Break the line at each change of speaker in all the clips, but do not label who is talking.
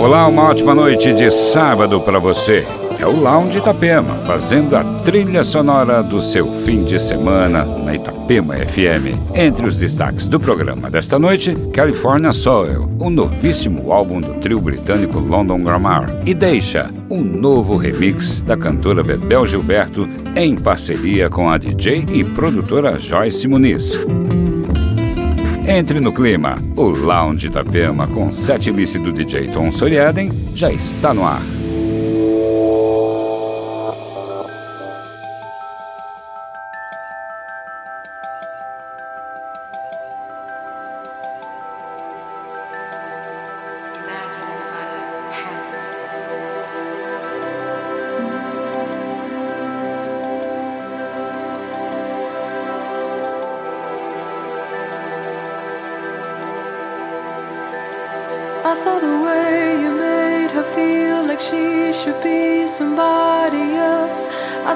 Olá, uma ótima noite de sábado para você. É o Lounge Itapema, fazendo a trilha sonora do seu fim de semana na Itapema FM. Entre os destaques do programa desta noite, California Soil, o novíssimo álbum do trio britânico London Grammar, e Deixa, um novo remix da cantora Bebel Gilberto em parceria com a DJ e produtora Joyce Muniz. Entre no clima. O Lounge Itapema com sete do DJ Tom Soriaden já está no ar.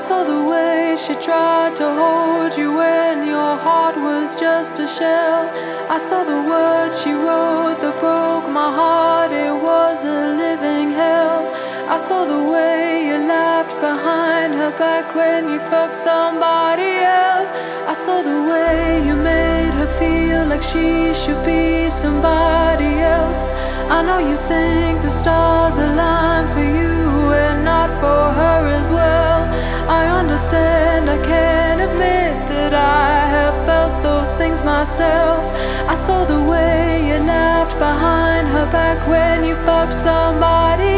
saw the way she tried to hold you when your heart was just a shell. I saw the words she wrote that broke my heart, it was a living hell. I saw the way you laughed behind her back when you fucked somebody else. I saw the way you made her feel like she should be somebody else. I know you think the stars align for you not for her as well. I understand, I can admit that I have felt those things myself. I saw the way you left behind her back when you fucked somebody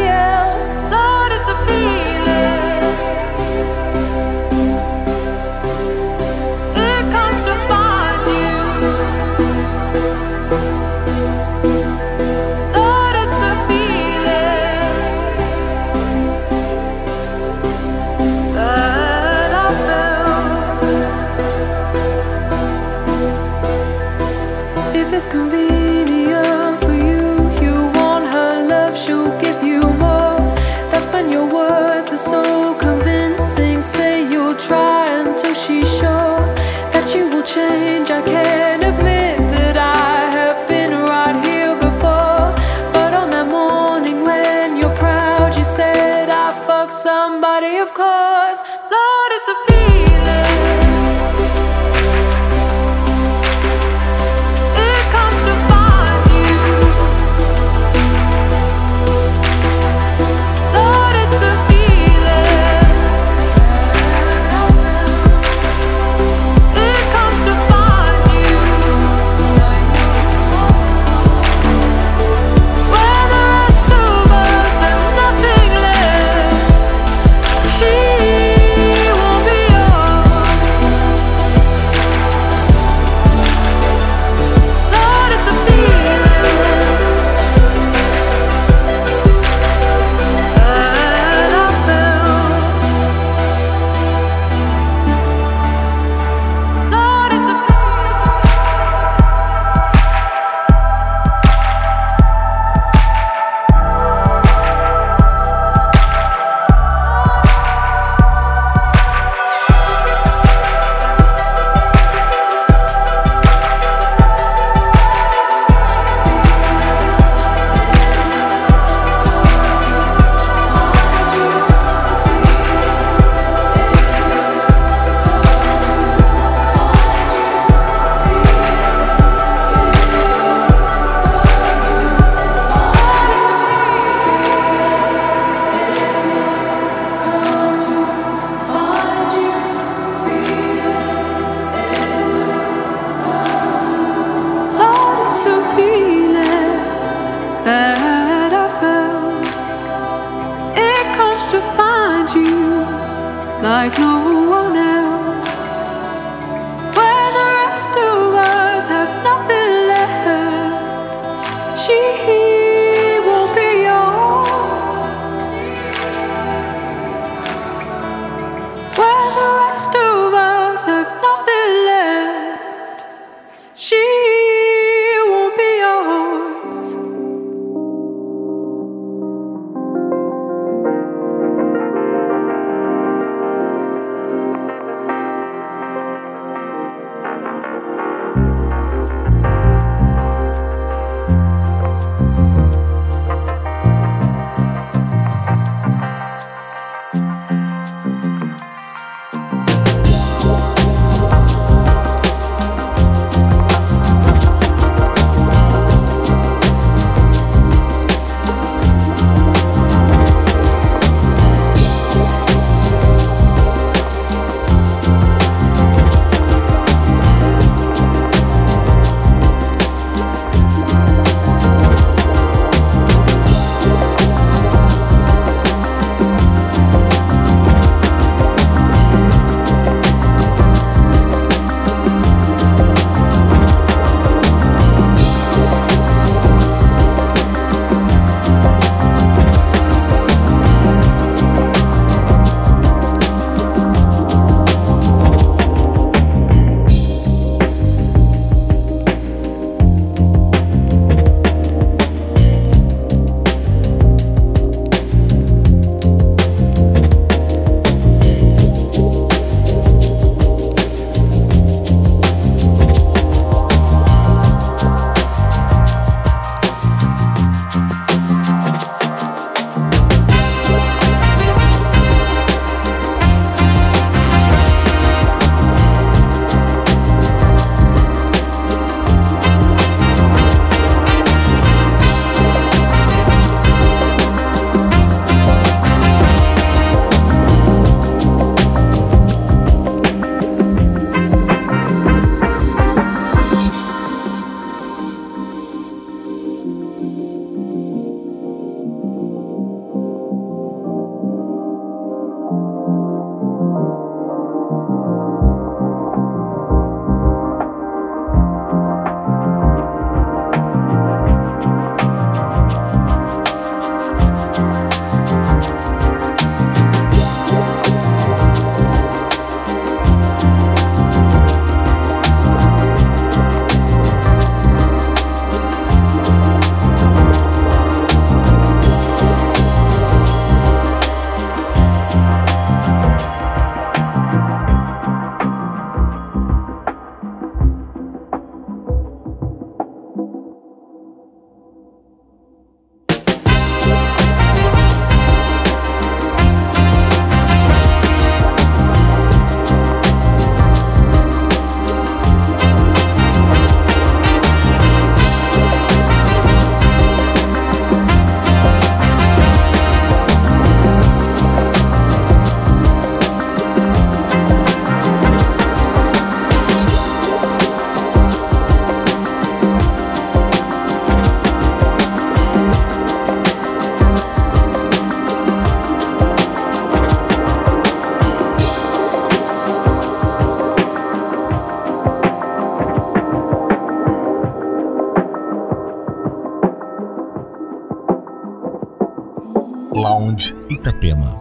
Itapema.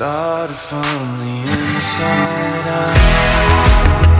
started from the inside out.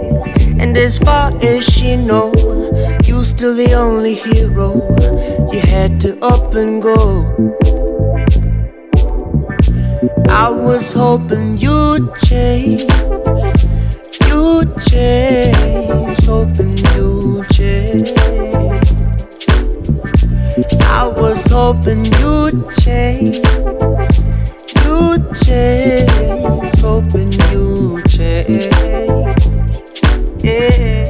And as far as she know, you're still the only hero. You had to up and go. I was hoping you'd change, you'd change, hoping you'd change. I was hoping you'd change, you'd change, hoping you'd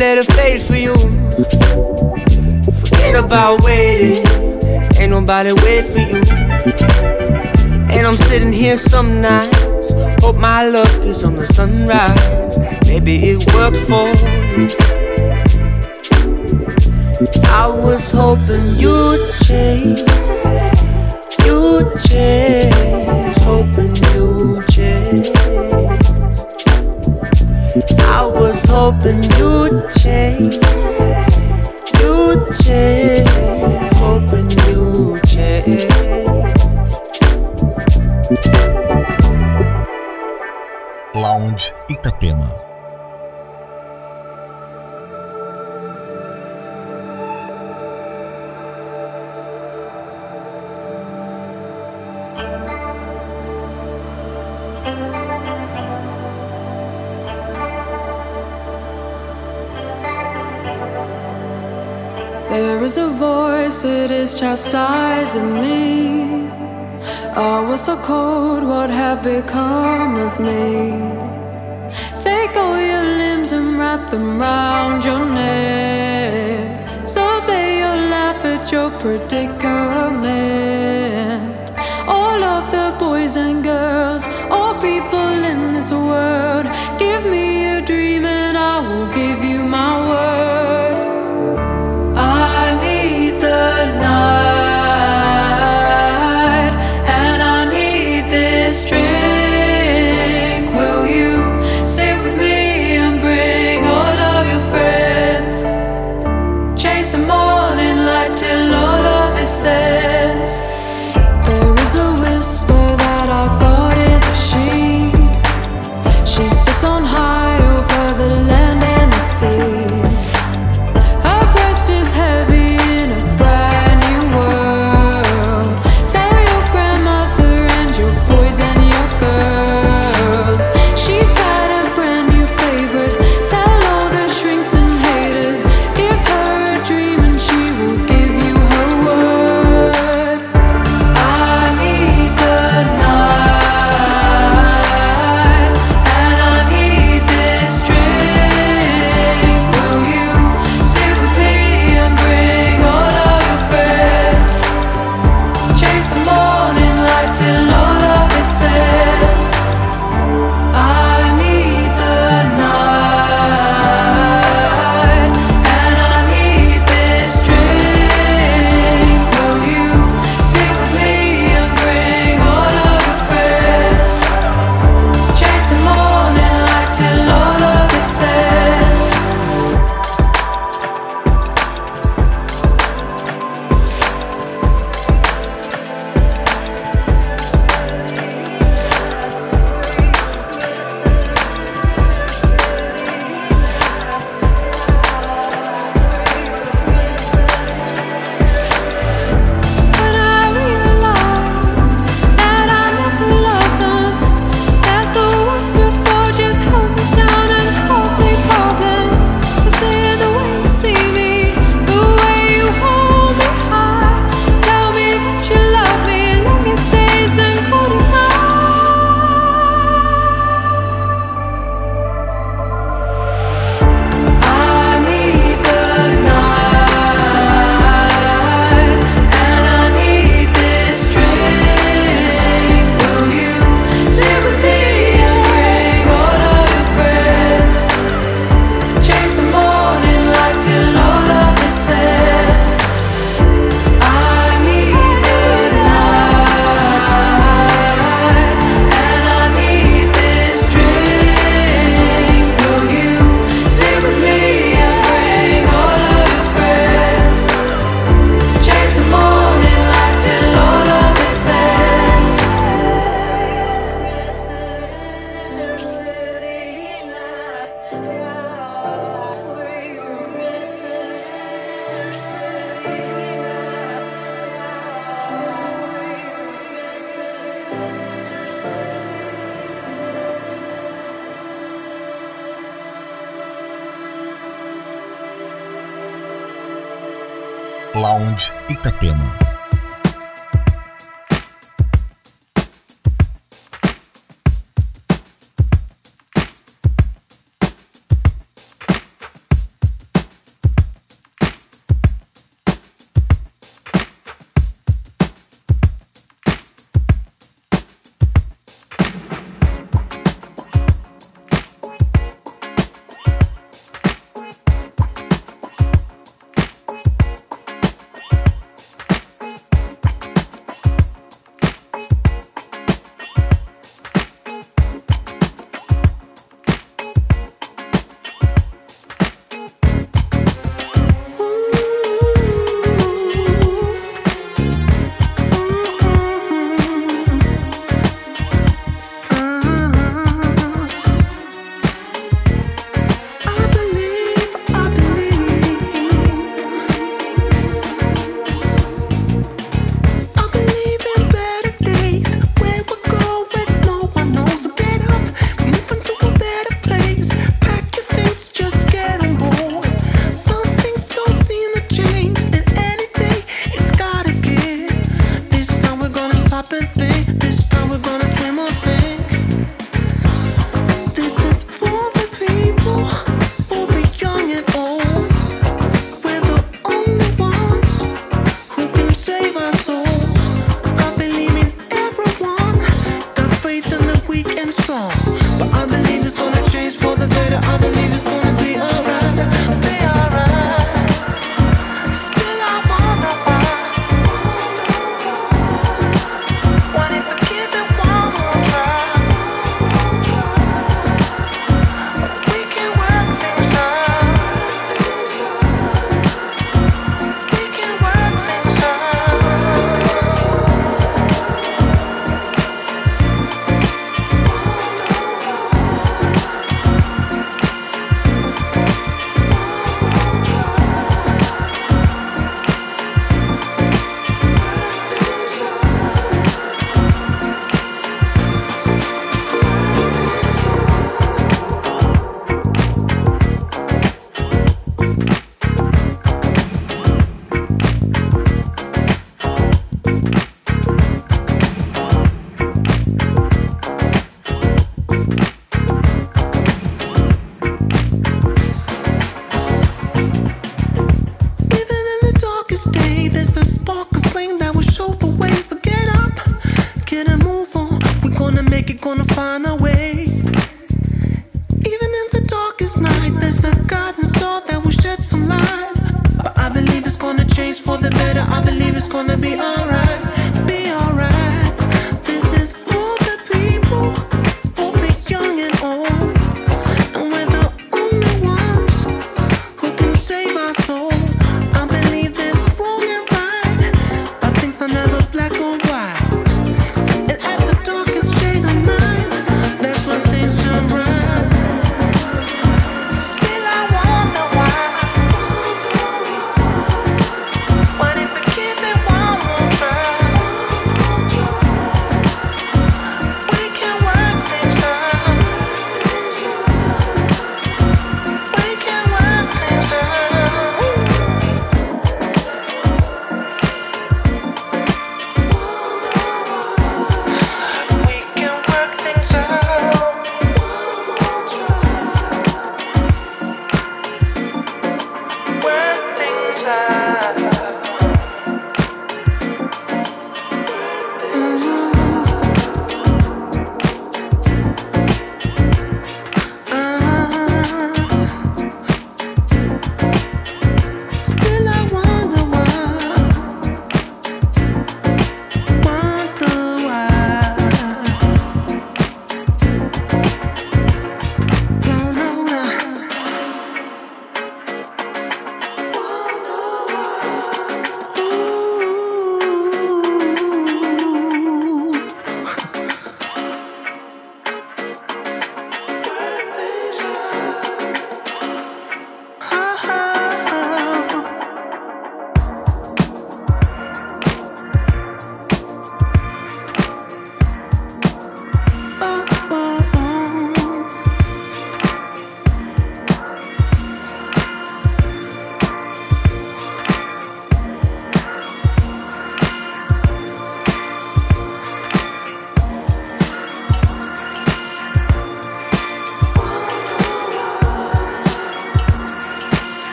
let it fade for you. Forget about waiting. Ain't nobody wait for you. And I'm sitting here some nights. Hope my luck is on the sunrise. Maybe it worked for you. I was hoping you'd change, you'd change, hoping you'd change. I was hoping you'd change, you'd change, hoping you'd change.
Lounge Itapema.
There is a voice, it is chastising me. I was so cold, what have become of me? Take all your limbs and wrap them round your neck. So they will laugh at your predicament.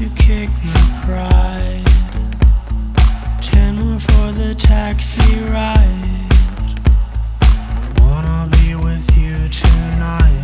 To kick my pride. Ten more for the taxi ride. I wanna be with you tonight.